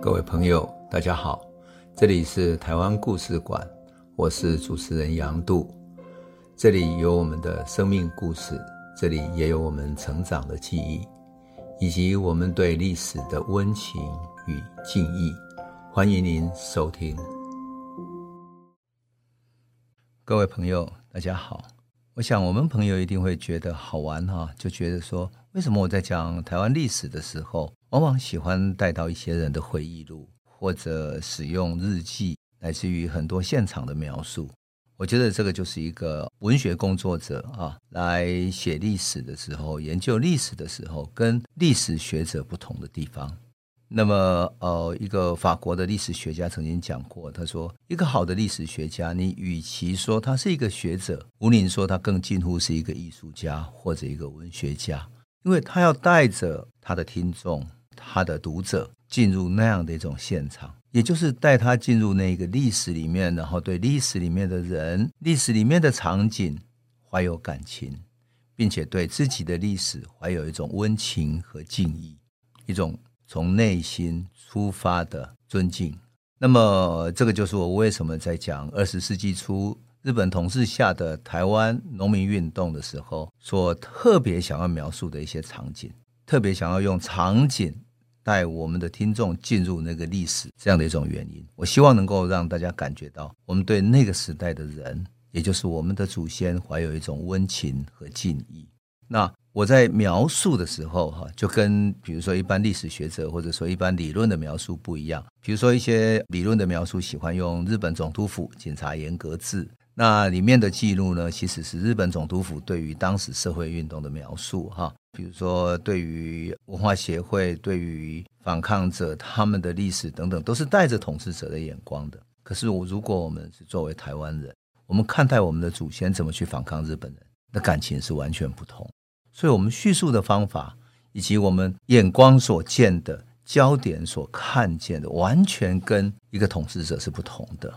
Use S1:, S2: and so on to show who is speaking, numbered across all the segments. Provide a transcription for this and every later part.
S1: 各位朋友，大家好，这里是台湾故事馆，我是主持人杨度，这里有我们的生命故事，这里也有我们成长的记忆，以及我们对历史的温情与敬意。欢迎您收听。各位朋友，大家好，我想我们朋友一定会觉得好玩哈，就觉得说，为什么我在讲台湾历史的时候，往往喜欢带到一些人的回忆录，或者使用日记，来自于很多现场的描述。我觉得这个就是一个文学工作者啊，来写历史的时候，研究历史的时候，跟历史学者不同的地方。那么，呃，一个法国的历史学家曾经讲过，他说，一个好的历史学家，你与其说他是一个学者，无宁说他更近乎是一个艺术家或者一个文学家，因为他要带着他的听众。他的读者进入那样的一种现场，也就是带他进入那个历史里面，然后对历史里面的人、历史里面的场景怀有感情，并且对自己的历史怀有一种温情和敬意，一种从内心出发的尊敬。那么，这个就是我为什么在讲二十世纪初日本统治下的台湾农民运动的时候，所特别想要描述的一些场景，特别想要用场景。带我们的听众进入那个历史，这样的一种原因，我希望能够让大家感觉到，我们对那个时代的人，也就是我们的祖先，怀有一种温情和敬意。那我在描述的时候，哈，就跟比如说一般历史学者或者说一般理论的描述不一样。比如说一些理论的描述喜欢用日本总督府警察严格制，那里面的记录呢，其实是日本总督府对于当时社会运动的描述，哈。比如说，对于文化协会、对于反抗者他们的历史等等，都是带着统治者的眼光的。可是，我如果我们是作为台湾人，我们看待我们的祖先怎么去反抗日本人，那感情是完全不同。所以，我们叙述的方法以及我们眼光所见的焦点所看见的，完全跟一个统治者是不同的。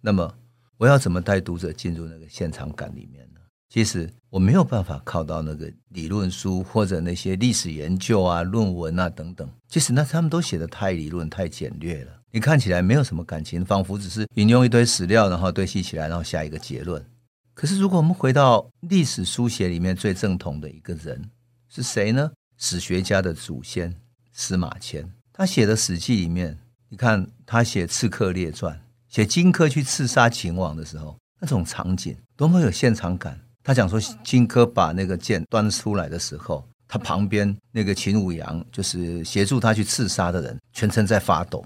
S1: 那么，我要怎么带读者进入那个现场感里面呢？其实我没有办法靠到那个理论书或者那些历史研究啊、论文啊等等。其实那他们都写得太理论、太简略了，你看起来没有什么感情，仿佛只是引用一堆史料，然后堆砌起来，然后下一个结论。可是如果我们回到历史书写里面最正统的一个人是谁呢？史学家的祖先司马迁，他写的《史记》里面，你看他写《刺客列传》，写荆轲去刺杀秦王的时候，那种场景多么有现场感。他讲说，荆轲把那个剑端出来的时候，他旁边那个秦舞阳，就是协助他去刺杀的人，全程在发抖，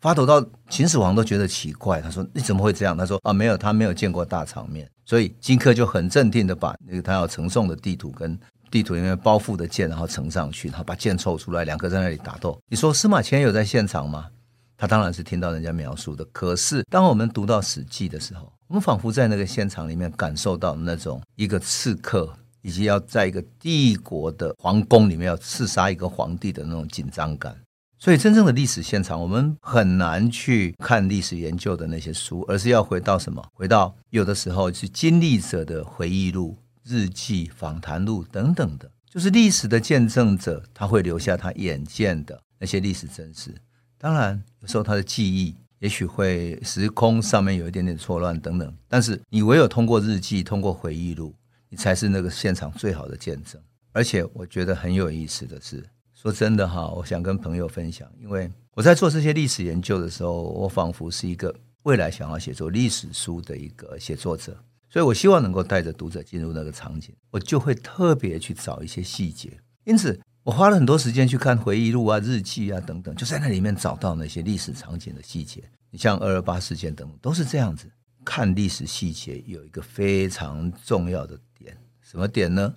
S1: 发抖到秦始皇都觉得奇怪。他说：“你怎么会这样？”他说：“啊，没有，他没有见过大场面。”所以荆轲就很镇定的把那个他要呈送的地图跟地图里面包覆的剑，然后呈上去，然后把剑抽出来，两个在那里打斗。你说司马迁有在现场吗？他当然是听到人家描述的。可是当我们读到《史记》的时候，我们仿佛在那个现场里面感受到那种一个刺客，以及要在一个帝国的皇宫里面要刺杀一个皇帝的那种紧张感。所以，真正的历史现场，我们很难去看历史研究的那些书，而是要回到什么？回到有的时候是经历者的回忆录、日记、访谈录等等的，就是历史的见证者，他会留下他眼见的那些历史真实。当然，有时候他的记忆。也许会时空上面有一点点错乱等等，但是你唯有通过日记、通过回忆录，你才是那个现场最好的见证。而且我觉得很有意思的是，说真的哈，我想跟朋友分享，因为我在做这些历史研究的时候，我仿佛是一个未来想要写作历史书的一个写作者，所以我希望能够带着读者进入那个场景，我就会特别去找一些细节，因此。我花了很多时间去看回忆录啊、日记啊等等，就在那里面找到那些历史场景的细节。你像二二八事件等等，都是这样子。看历史细节有一个非常重要的点，什么点呢？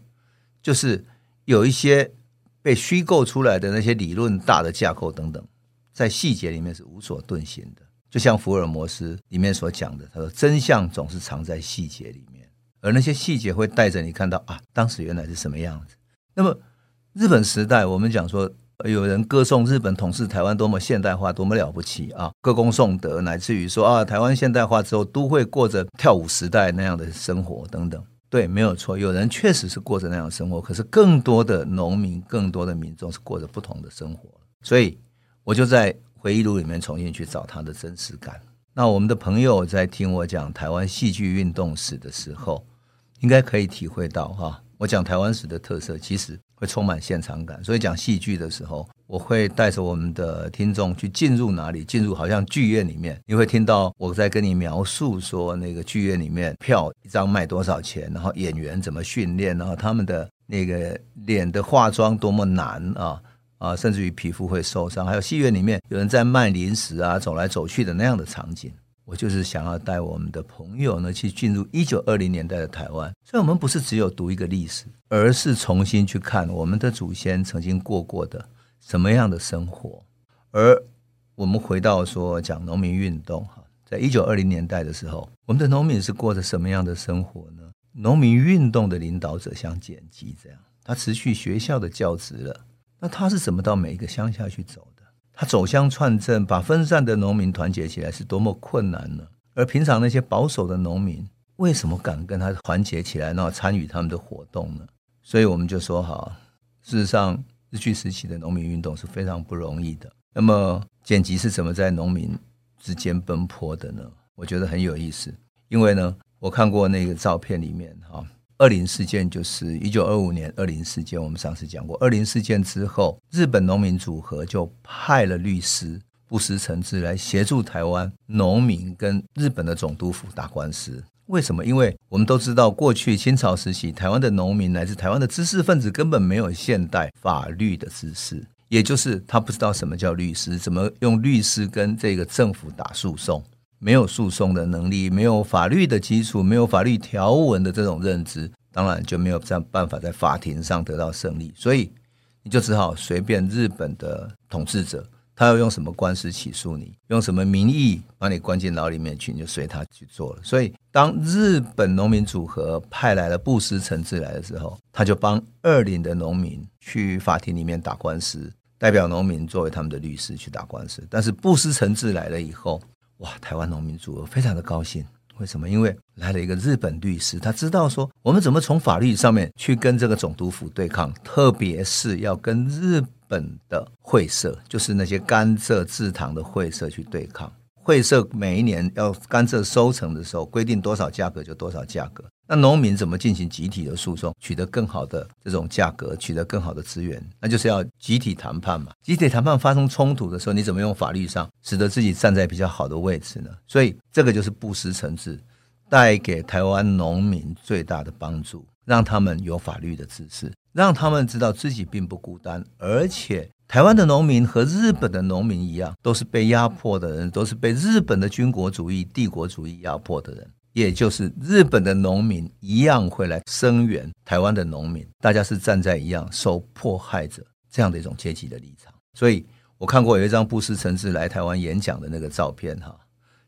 S1: 就是有一些被虚构出来的那些理论大的架构等等，在细节里面是无所遁形的。就像福尔摩斯里面所讲的，他说真相总是藏在细节里面，而那些细节会带着你看到啊，当时原来是什么样子。那么。日本时代，我们讲说，有人歌颂日本统治台湾多么现代化，多么了不起啊，歌功颂德，乃至于说啊，台湾现代化之后都会过着跳舞时代那样的生活等等。对，没有错，有人确实是过着那样的生活，可是更多的农民，更多的民众是过着不同的生活。所以，我就在回忆录里面重新去找它的真实感。那我们的朋友在听我讲台湾戏剧运动史的时候，应该可以体会到哈，我讲台湾史的特色其实会充满现场感。所以讲戏剧的时候，我会带着我们的听众去进入哪里？进入好像剧院里面，你会听到我在跟你描述说那个剧院里面票一张卖多少钱，然后演员怎么训练，然后他们的那个脸的化妆多么难啊啊，甚至于皮肤会受伤，还有戏院里面有人在卖零食啊，走来走去的那样的场景。我就是想要带我们的朋友呢，去进入一九二零年代的台湾。所以，我们不是只有读一个历史，而是重新去看我们的祖先曾经过过的。什么样的生活？而我们回到说讲农民运动哈，在一九二零年代的时候，我们的农民是过着什么样的生活呢？农民运动的领导者像简吉这样，他辞去学校的教职了，那他是怎么到每一个乡下去走？他走乡串镇，把分散的农民团结起来，是多么困难呢？而平常那些保守的农民，为什么敢跟他团结起来，然后参与他们的活动呢？所以我们就说哈，事实上。日据时期的农民运动是非常不容易的。那么，剪辑是怎么在农民之间奔波的呢？我觉得很有意思，因为呢，我看过那个照片里面，哈，二零事件就是一九二五年二零事件，我们上次讲过。二零事件之后，日本农民组合就派了律师布施承志来协助台湾农民跟日本的总督府打官司。为什么？因为我们都知道，过去清朝时期，台湾的农民乃至台湾的知识分子根本没有现代法律的知识，也就是他不知道什么叫律师，怎么用律师跟这个政府打诉讼，没有诉讼的能力，没有法律的基础，没有法律条文的这种认知，当然就没有这样办法在法庭上得到胜利，所以你就只好随便日本的统治者。他要用什么官司起诉你，用什么名义把你关进牢里面去，你就随他去做了。所以，当日本农民组合派来了布施承志来的时候，他就帮二林的农民去法庭里面打官司，代表农民作为他们的律师去打官司。但是布施承志来了以后，哇，台湾农民组合非常的高兴。为什么？因为来了一个日本律师，他知道说我们怎么从法律上面去跟这个总督府对抗，特别是要跟日本的会社，就是那些甘蔗制糖的会社去对抗。会社每一年要甘蔗收成的时候，规定多少价格就多少价格。那农民怎么进行集体的诉讼，取得更好的这种价格，取得更好的资源？那就是要集体谈判嘛。集体谈判发生冲突的时候，你怎么用法律上使得自己站在比较好的位置呢？所以这个就是布施层次带给台湾农民最大的帮助，让他们有法律的知识，让他们知道自己并不孤单，而且。台湾的农民和日本的农民一样，都是被压迫的人，都是被日本的军国主义、帝国主义压迫的人。也就是日本的农民一样会来声援台湾的农民，大家是站在一样受迫害者这样的一种阶级的立场。所以我看过有一张布施承志来台湾演讲的那个照片，哈，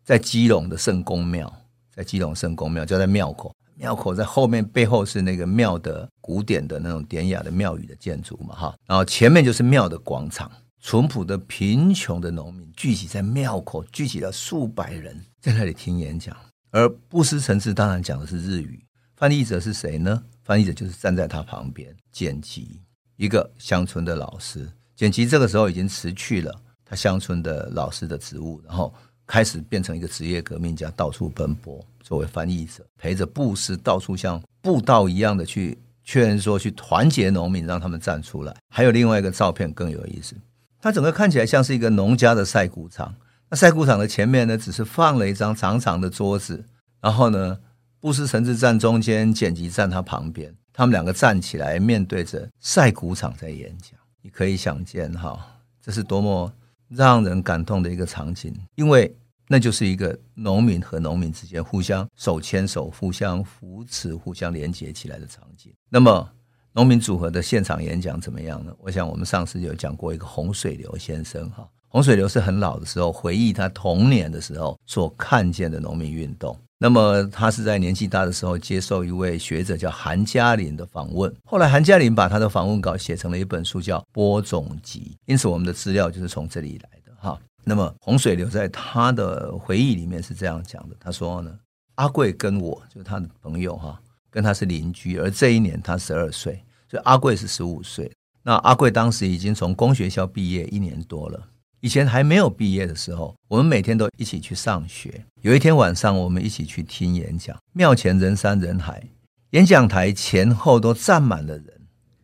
S1: 在基隆的圣公庙，在基隆圣公庙就在庙口。庙口在后面，背后是那个庙的古典的那种典雅的庙宇的建筑嘛，哈，然后前面就是庙的广场，淳朴的贫穷的农民聚集在庙口，聚集了数百人在那里听演讲。而布施城市当然讲的是日语，翻译者是谁呢？翻译者就是站在他旁边，剪辑，一个乡村的老师。剪辑这个时候已经辞去了他乡村的老师的职务，然后。开始变成一个职业革命家，到处奔波，作为翻译者，陪着布施到处像布道一样的去劝说、去团结农民，让他们站出来。还有另外一个照片更有意思，它整个看起来像是一个农家的晒谷场。那晒谷场的前面呢，只是放了一张长长的桌子，然后呢，布施承志站中间，简吉站他旁边，他们两个站起来面对着晒谷场在演讲。你可以想见哈，这是多么让人感动的一个场景，因为。那就是一个农民和农民之间互相手牵手、互相扶持、互相连接起来的场景。那么，农民组合的现场演讲怎么样呢？我想我们上次有讲过一个洪水流先生哈，洪水流是很老的时候回忆他童年的时候所看见的农民运动。那么他是在年纪大的时候接受一位学者叫韩嘉林的访问，后来韩嘉林把他的访问稿写成了一本书，叫《播种集》。因此，我们的资料就是从这里来的哈。那么洪水流在他的回忆里面是这样讲的，他说呢，阿贵跟我就他的朋友哈，跟他是邻居，而这一年他十二岁，所以阿贵是十五岁。那阿贵当时已经从工学校毕业一年多了，以前还没有毕业的时候，我们每天都一起去上学。有一天晚上，我们一起去听演讲，庙前人山人海，演讲台前后都站满了人。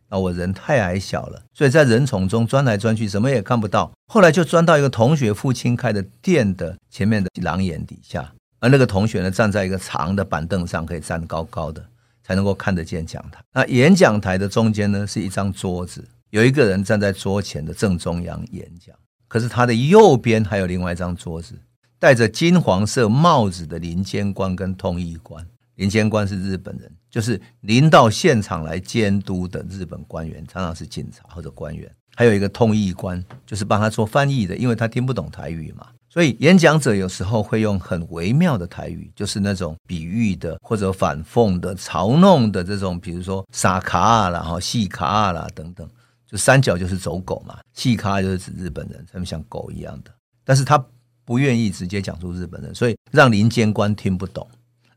S1: 啊，我人太矮小了，所以在人丛中钻来钻去，什么也看不到。后来就钻到一个同学父亲开的店的前面的廊檐底下，而那个同学呢，站在一个长的板凳上，可以站高高的，才能够看得见讲台。那演讲台的中间呢，是一张桌子，有一个人站在桌前的正中央演讲。可是他的右边还有另外一张桌子，戴着金黄色帽子的林监官跟通译官。临监官是日本人，就是临到现场来监督的日本官员，常常是警察或者官员。还有一个通译官，就是帮他做翻译的，因为他听不懂台语嘛。所以演讲者有时候会用很微妙的台语，就是那种比喻的或者反讽的、嘲弄的这种，比如说“傻卡”啦、“哈细卡”啦等等。就三角就是走狗嘛，细卡就是指日本人，他们像狗一样的，但是他不愿意直接讲出日本人，所以让临监官听不懂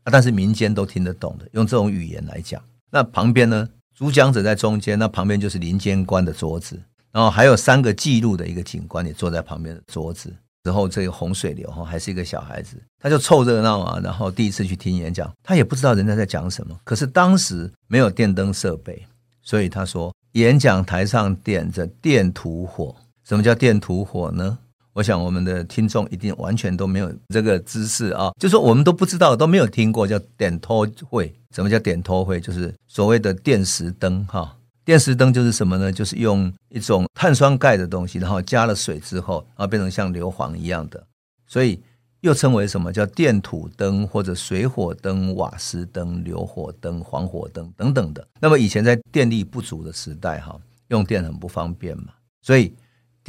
S1: 啊，但是民间都听得懂的，用这种语言来讲。那旁边呢，主讲者在中间，那旁边就是林监官的桌子，然后还有三个记录的一个警官也坐在旁边的桌子。之后这个洪水流哈还是一个小孩子，他就凑热闹啊，然后第一次去听演讲，他也不知道人家在讲什么，可是当时没有电灯设备，所以他说。演讲台上点着电土火，什么叫电土火呢？我想我们的听众一定完全都没有这个知识啊，就说我们都不知道，都没有听过叫点拖会。什么叫点拖会？就是所谓的电石灯哈。电石灯就是什么呢？就是用一种碳酸钙的东西，然后加了水之后，然后变成像硫磺一样的，所以。又称为什么叫电土灯或者水火灯、瓦斯灯、硫火灯、黄火灯等等的。那么以前在电力不足的时代，哈，用电很不方便嘛，所以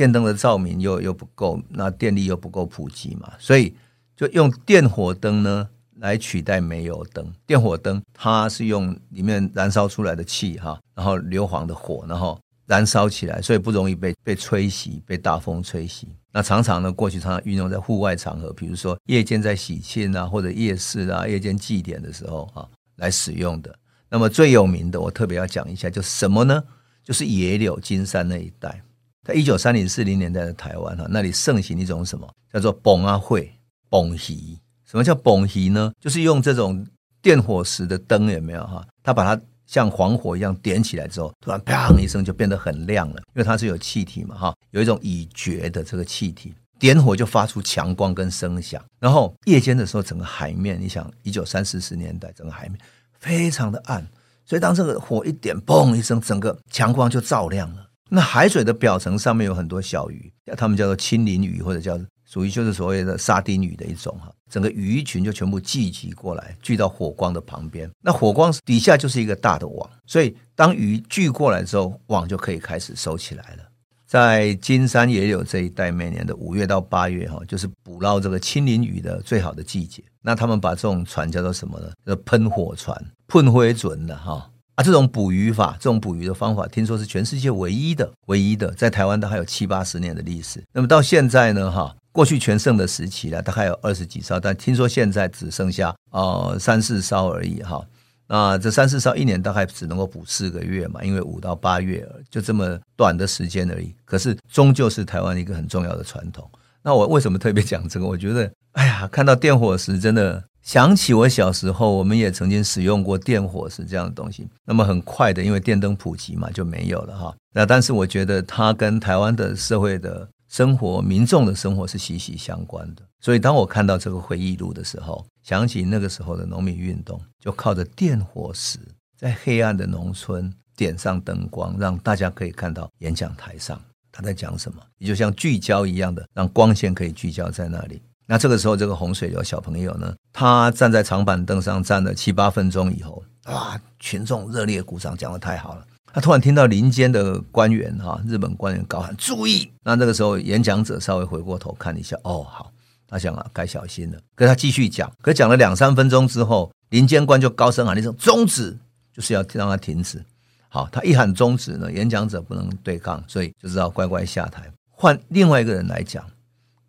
S1: 电灯的照明又又不够，那电力又不够普及嘛，所以就用电火灯呢来取代煤油灯。电火灯它是用里面燃烧出来的气哈，然后硫磺的火，然后。燃烧起来，所以不容易被被吹熄，被大风吹熄。那常常呢，过去常常运用在户外场合，比如说夜间在喜庆啊，或者夜市啊，夜间祭典的时候啊，来使用的。那么最有名的，我特别要讲一下，就什么呢？就是野柳金山那一带，在一九三零四零年代的台湾哈，那里盛行一种什么叫做崩啊会崩戏？什么叫崩戏呢？就是用这种电火石的灯，有没有哈？它把它。像黄火一样点起来之后，突然砰一声就变得很亮了，因为它是有气体嘛，哈，有一种已绝的这个气体，点火就发出强光跟声响。然后夜间的时候，整个海面，你想一九三四十年代，整个海面非常的暗，所以当这个火一点，嘣一声，整个强光就照亮了。那海水的表层上面有很多小鱼，它们叫做青鳞鱼，或者叫属于就是所谓的沙丁鱼的一种哈。整个鱼群就全部聚集过来，聚到火光的旁边。那火光底下就是一个大的网，所以当鱼聚过来之后，网就可以开始收起来了。在金山野柳这一带，每年的五月到八月，哈，就是捕捞这个青鳞鱼的最好的季节。那他们把这种船叫做什么呢？叫喷火船，喷灰准的哈这种捕鱼法，这种捕鱼的方法，听说是全世界唯一的，唯一的，在台湾都还有七八十年的历史。那么到现在呢，哈。过去全盛的时期呢，大概有二十几艘，但听说现在只剩下呃三四艘而已哈。那这三四艘一年大概只能够捕四个月嘛，因为五到八月就这么短的时间而已。可是终究是台湾一个很重要的传统。那我为什么特别讲这个？我觉得，哎呀，看到电火石真的想起我小时候，我们也曾经使用过电火石这样的东西。那么很快的，因为电灯普及嘛，就没有了哈。那但是我觉得它跟台湾的社会的。生活，民众的生活是息息相关的，所以当我看到这个回忆录的时候，想起那个时候的农民运动，就靠着电火石，在黑暗的农村点上灯光，让大家可以看到演讲台上他在讲什么，也就像聚焦一样的，让光线可以聚焦在那里。那这个时候，这个洪水流小朋友呢，他站在长板凳上站了七八分钟以后，哇，群众热烈鼓掌，讲得太好了。他突然听到林间的官员哈，日本官员高喊“注意”，那这个时候演讲者稍微回过头看一下，哦，好，他想啊，该小心了。可他继续讲，可讲了两三分钟之后，林间官就高声喊了一声“终止”，就是要让他停止。好，他一喊终止呢，演讲者不能对抗，所以就知道乖乖下台，换另外一个人来讲。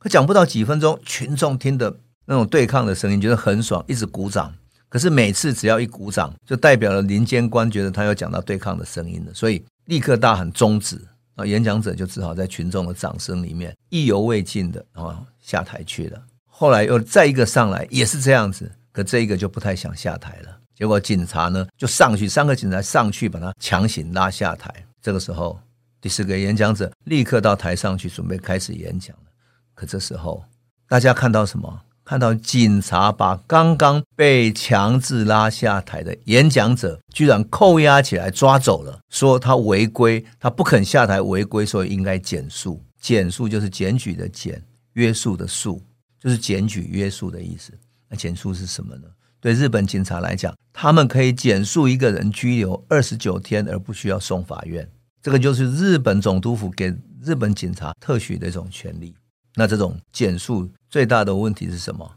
S1: 可讲不到几分钟，群众听的那种对抗的声音，觉得很爽，一直鼓掌。可是每次只要一鼓掌，就代表了林监官觉得他要讲到对抗的声音了，所以立刻大喊终止，啊，演讲者就只好在群众的掌声里面意犹未尽的啊下台去了。后来又再一个上来，也是这样子，可这一个就不太想下台了。结果警察呢就上去，三个警察上去把他强行拉下台。这个时候，第四个演讲者立刻到台上去准备开始演讲。可这时候，大家看到什么？看到警察把刚刚被强制拉下台的演讲者，居然扣押起来抓走了，说他违规，他不肯下台违规，所以应该检肃。检肃就是检举的检，约束的束，就是检举约束的意思。那检肃是什么呢？对日本警察来讲，他们可以检肃一个人拘留二十九天而不需要送法院，这个就是日本总督府给日本警察特许的一种权利。那这种减速最大的问题是什么？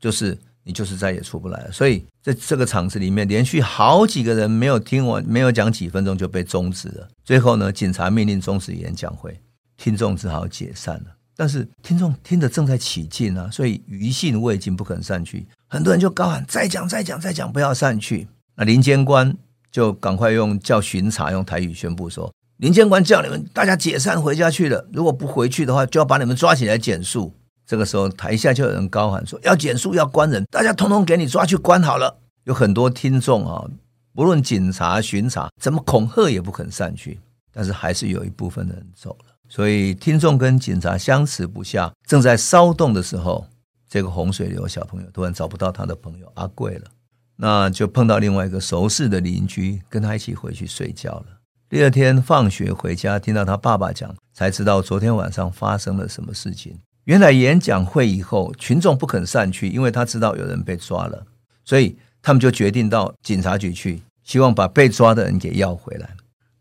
S1: 就是你就是再也出不来了。所以在这个场子里面，连续好几个人没有听完，没有讲几分钟就被终止了。最后呢，警察命令终止演讲会，听众只好解散了。但是听众听得正在起劲啊，所以余兴未尽，不肯散去。很多人就高喊：“再讲，再讲，再讲，不要散去。”那林监官就赶快用叫巡查，用台语宣布说。林监官叫你们大家解散回家去了，如果不回去的话，就要把你们抓起来减速。这个时候，台下就有人高喊说：“要减速，要关人，大家通通给你抓去关好了。”有很多听众啊，不论警察巡查怎么恐吓，也不肯散去。但是还是有一部分人走了。所以听众跟警察相持不下，正在骚动的时候，这个洪水流小朋友突然找不到他的朋友阿贵了，那就碰到另外一个熟识的邻居，跟他一起回去睡觉了。第二天放学回家，听到他爸爸讲，才知道昨天晚上发生了什么事情。原来演讲会以后，群众不肯散去，因为他知道有人被抓了，所以他们就决定到警察局去，希望把被抓的人给要回来。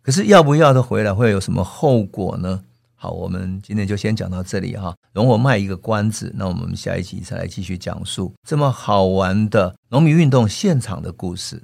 S1: 可是要不要他回来，会有什么后果呢？好，我们今天就先讲到这里哈，容我卖一个关子。那我们下一集再来继续讲述这么好玩的农民运动现场的故事。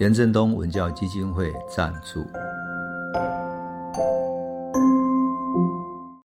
S1: 廉振东文教基金会赞助。